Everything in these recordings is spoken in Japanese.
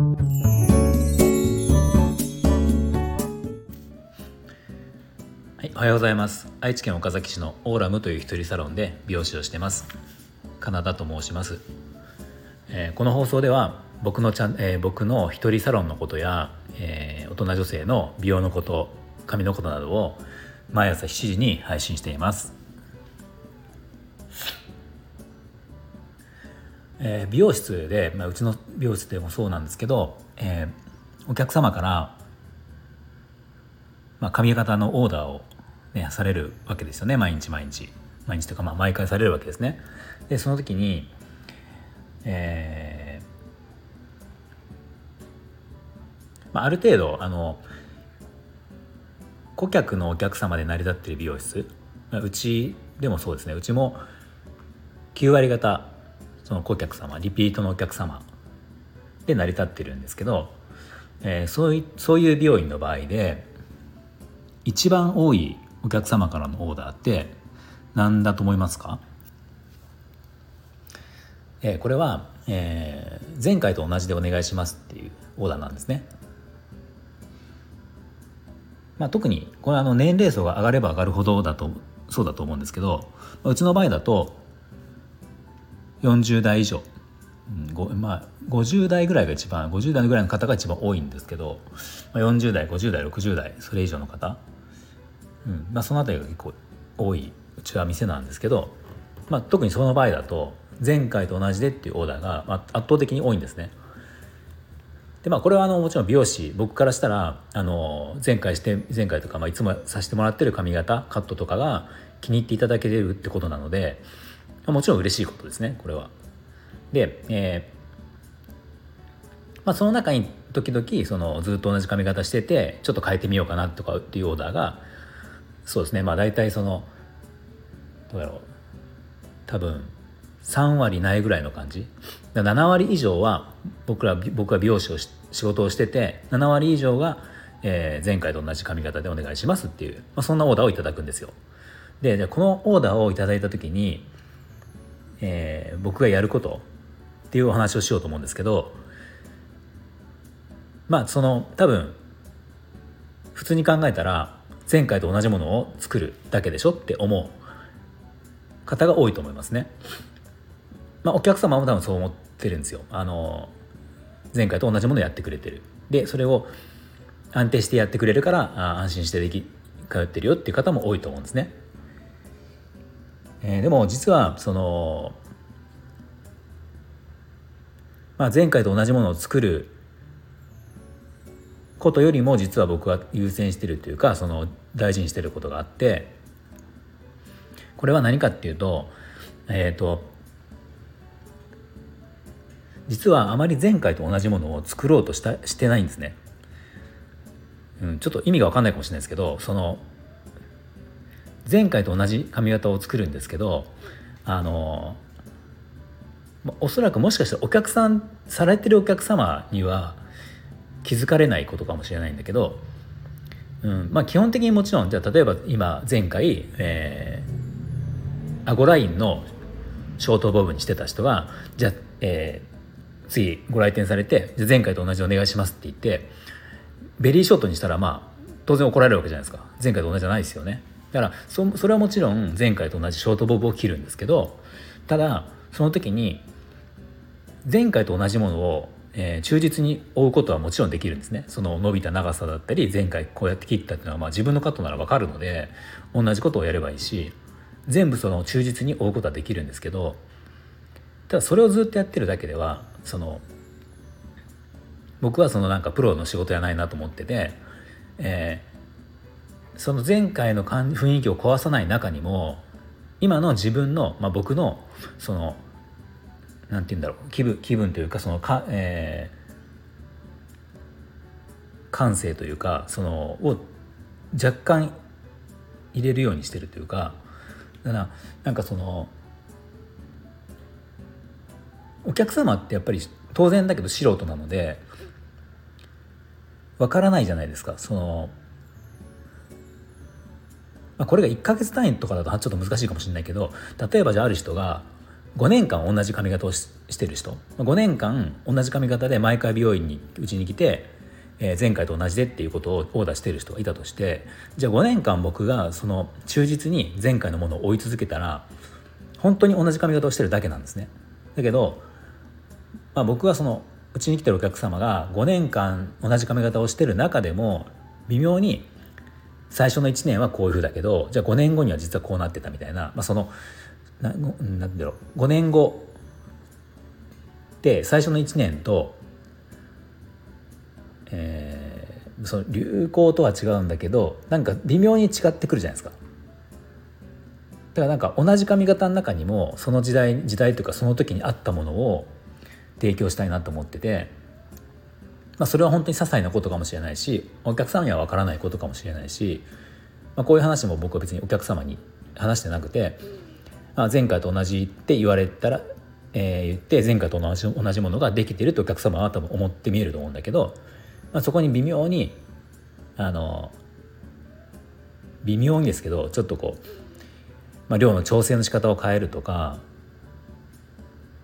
はい、おはようございます。愛知県岡崎市のオーラムという一人サロンで美容師をしてます。カナダと申します、えー、この放送では僕のチャン、えー、僕の一人サロンのことや、えー、大人女性の美容のこと髪のことなどを毎朝7時に配信しています。えー、美容室で、まあ、うちの美容室でもそうなんですけど、えー、お客様から、まあ、髪型のオーダーを、ね、されるわけですよね。毎日毎日。毎日というか、まあ、毎回されるわけですね。でその時に、えーまあ、ある程度あの顧客のお客様で成り立っている美容室。うちでもそうですね。うちも9割方その顧客様リピートのお客様で成り立ってるんですけど、えー、そういそういう美容院の場合で一番多いお客様からのオーダーって何だと思いますか、えー、これは、えー、前回と同じでお願いしますっていうオーダーなんですね。まあ、特にこれあの年齢層が上がれば上がるほどだとそうだと思うんですけどうちの場合だと40代以上、うん、まあ50代ぐらいが一番50代ぐらいの方が一番多いんですけど、まあ、40代50代60代それ以上の方、うんまあ、その辺りが結構多いうちは店なんですけど、まあ、特にその場合だと前回と同じでっていうオーダーが、まあ、圧倒的に多いんですね。でまあこれはあのもちろん美容師僕からしたらあの前回して前回とか、まあ、いつもさせてもらってる髪型カットとかが気に入っていただけてるってことなのでもちろん嬉しいことですねこれは。で、えーまあ、その中に時々そのずっと同じ髪型しててちょっと変えてみようかなとかっていうオーダーがそうですねまあ大体そのどうやろう多分3割ないぐらいの感じ7割以上は僕ら僕は美容師を仕事をしてて7割以上が、えー、前回と同じ髪型でお願いしますっていう、まあ、そんなオーダーをいただくんですよでじゃこのオーダーをいただいた時にえー、僕がやることっていうお話をしようと思うんですけどまあその多分普通に考えたら前回と同じものを作るだけでしょって思う方が多いと思いますね。まあ、お客様も多分そう思ってるんですよ。あの前回と同じものをやってくれてる。でそれを安定してやってくれるからあ安心してでき通ってるよっていう方も多いと思うんですね。えー、でも実はその、まあ、前回と同じものを作ることよりも実は僕は優先してるというかその大事にしてることがあってこれは何かっていうとえっ、ー、と実はあまり前回と同じものを作ろうとしたしてないんですね。うん、ちょっと意味が分かんないかもしれないですけどその前回と同じ髪型を作るんですけどあのおそらくもしかしたらお客さんされてるお客様には気づかれないことかもしれないんだけど、うんまあ、基本的にもちろんじゃあ例えば今前回、えー、アゴラインのショートボブにしてた人がじゃあ、えー、次ご来店されてじゃ前回と同じお願いしますって言ってベリーショートにしたらまあ当然怒られるわけじゃないですか。前回と同じじゃないですよね。だからそそれはもちろん前回と同じショートボブを切るんですけどただその時に前回と同じものを、えー、忠実に追うことはもちろんできるんですね。その伸びた長さだったり前回こうやって切ったっていうのは、まあ、自分のカットなら分かるので同じことをやればいいし全部その忠実に追うことはできるんですけどただそれをずっとやってるだけではその僕はそのなんかプロの仕事やないなと思ってて、えその前回の雰囲気を壊さない中にも今の自分の、まあ、僕のそのなんて言うんだろう気分気分というかそのか、えー、感性というかそのを若干入れるようにしてるというかだからなんかそのお客様ってやっぱり当然だけど素人なのでわからないじゃないですか。そのまあ、これが1ヶ月単位とかだとちょっと難しいかもしれないけど例えばじゃあある人が5年間同じ髪型をしてる人5年間同じ髪型で毎回美容院にうちに来て、えー、前回と同じでっていうことをオーダーしてる人がいたとしてじゃあ5年間僕がその忠実に前回のものを追い続けたら本当に同じ髪型をしてるだけなんですね。だけど、まあ、僕はそのうちに来てるお客様が5年間同じ髪型をしてる中でも微妙に最初の1年はこういう風だけどじゃあ5年後には実はこうなってたみたいな、まあ、そのななんだろう。5年後って最初の1年と、えー、その流行とは違うんだけどなんか微妙に違ってくるじゃないですか。だからなんか同じ髪型の中にもその時代時代というかその時にあったものを提供したいなと思ってて、まあ、それは本当に些細なことかもしれないしお客さんには分からないことかもしれないし、まあ、こういう話も僕は別にお客様に話してなくて、まあ、前回と同じって言われたら、えー、言って前回と同じ同じものができてるってお客様は多分思って見えると思うんだけど、まあ、そこに微妙にあの微妙にですけどちょっとこう、まあ、量の調整の仕方を変えるとか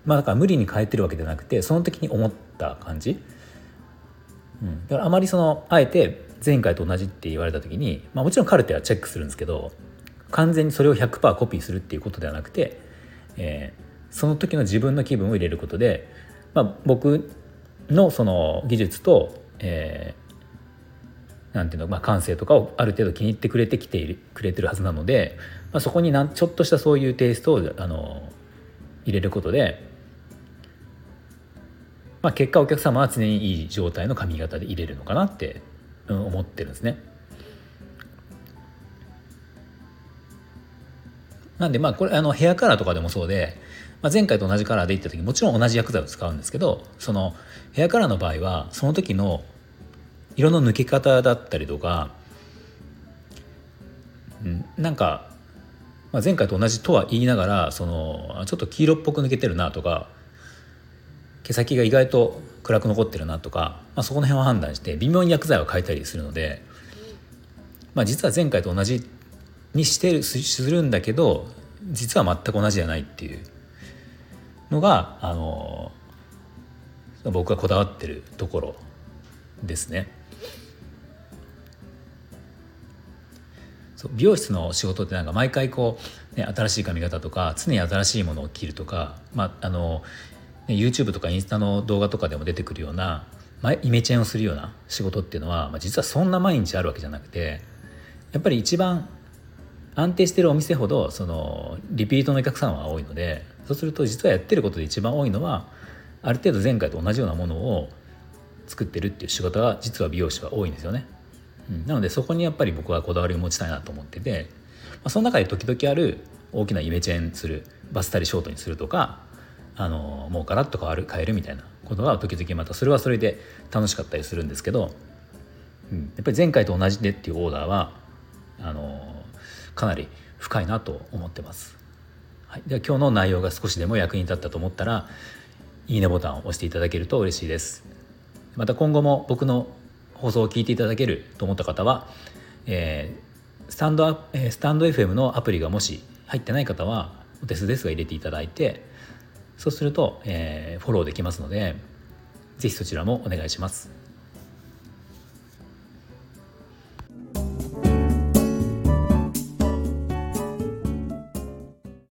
まあだから無理に変えてるわけじゃなくてその時に思った感じ、うん、だからあまりそのあえて前回と同じって言われた時に、まあ、もちろんカルテはチェックするんですけど完全にそれを100%コピーするっていうことではなくて、えー、その時の自分の気分を入れることで、まあ、僕のその技術と、えー、なんていうの、まあ、感性とかをある程度気に入ってくれてきているくれてるはずなので、まあ、そこになんちょっとしたそういうテイストをあの入れることでまあ、結果お客様は常にいい状態の髪型で入れるのかなって、思ってるんですね。なんでまあこれあのヘアカラーとかでもそうで、まあ、前回と同じカラーでいった時もちろん同じ薬剤を使うんですけどそのヘアカラーの場合はその時の色の抜け方だったりとか、うん、なんか、まあ、前回と同じとは言いながらそのちょっと黄色っぽく抜けてるなとか毛先が意外と暗く残ってるなとか、まあ、そこの辺を判断して微妙に薬剤を変えたりするので、まあ、実は前回と同じにしてるするんだけど実は全く同じじゃないっていうのがあの僕がこだわってるところですね。そう美容室の仕事ってなんか毎回こう、ね、新しい髪型とか常に新しいものを着るとか、まあ、あの YouTube とかインスタの動画とかでも出てくるような、まあ、イメチェンをするような仕事っていうのは、まあ、実はそんな毎日あるわけじゃなくてやっぱり一番安定してるお店ほどそのリピートのお客さんは多いのでそうすると実はやってることで一番多いのはある程度前回と同じようなものを作ってるっていう仕事が実は美容師は多いんですよね。うん、なのでそこにやっぱり僕はこだわりを持ちたいなと思ってて、まあ、その中で時々ある大きなイメチェンするバスタリショートにするとかあのもうガラッと変わる変えるみたいなことは時々またそれはそれで楽しかったりするんですけど、うん、やっぱり前回と同じでっていうオーダーはあのかなり深いなと思ってます。はい、では今日の内容が少しでも役に立ったと思ったらいいねボタンを押していただけると嬉しいです。また今後も僕の放送を聞いていただけると思った方は、えー、スタンドアスタンド FM のアプリがもし入ってない方はお手数ですが入れていただいてそうすると、えー、フォローできますので、是非そちらもお願いします。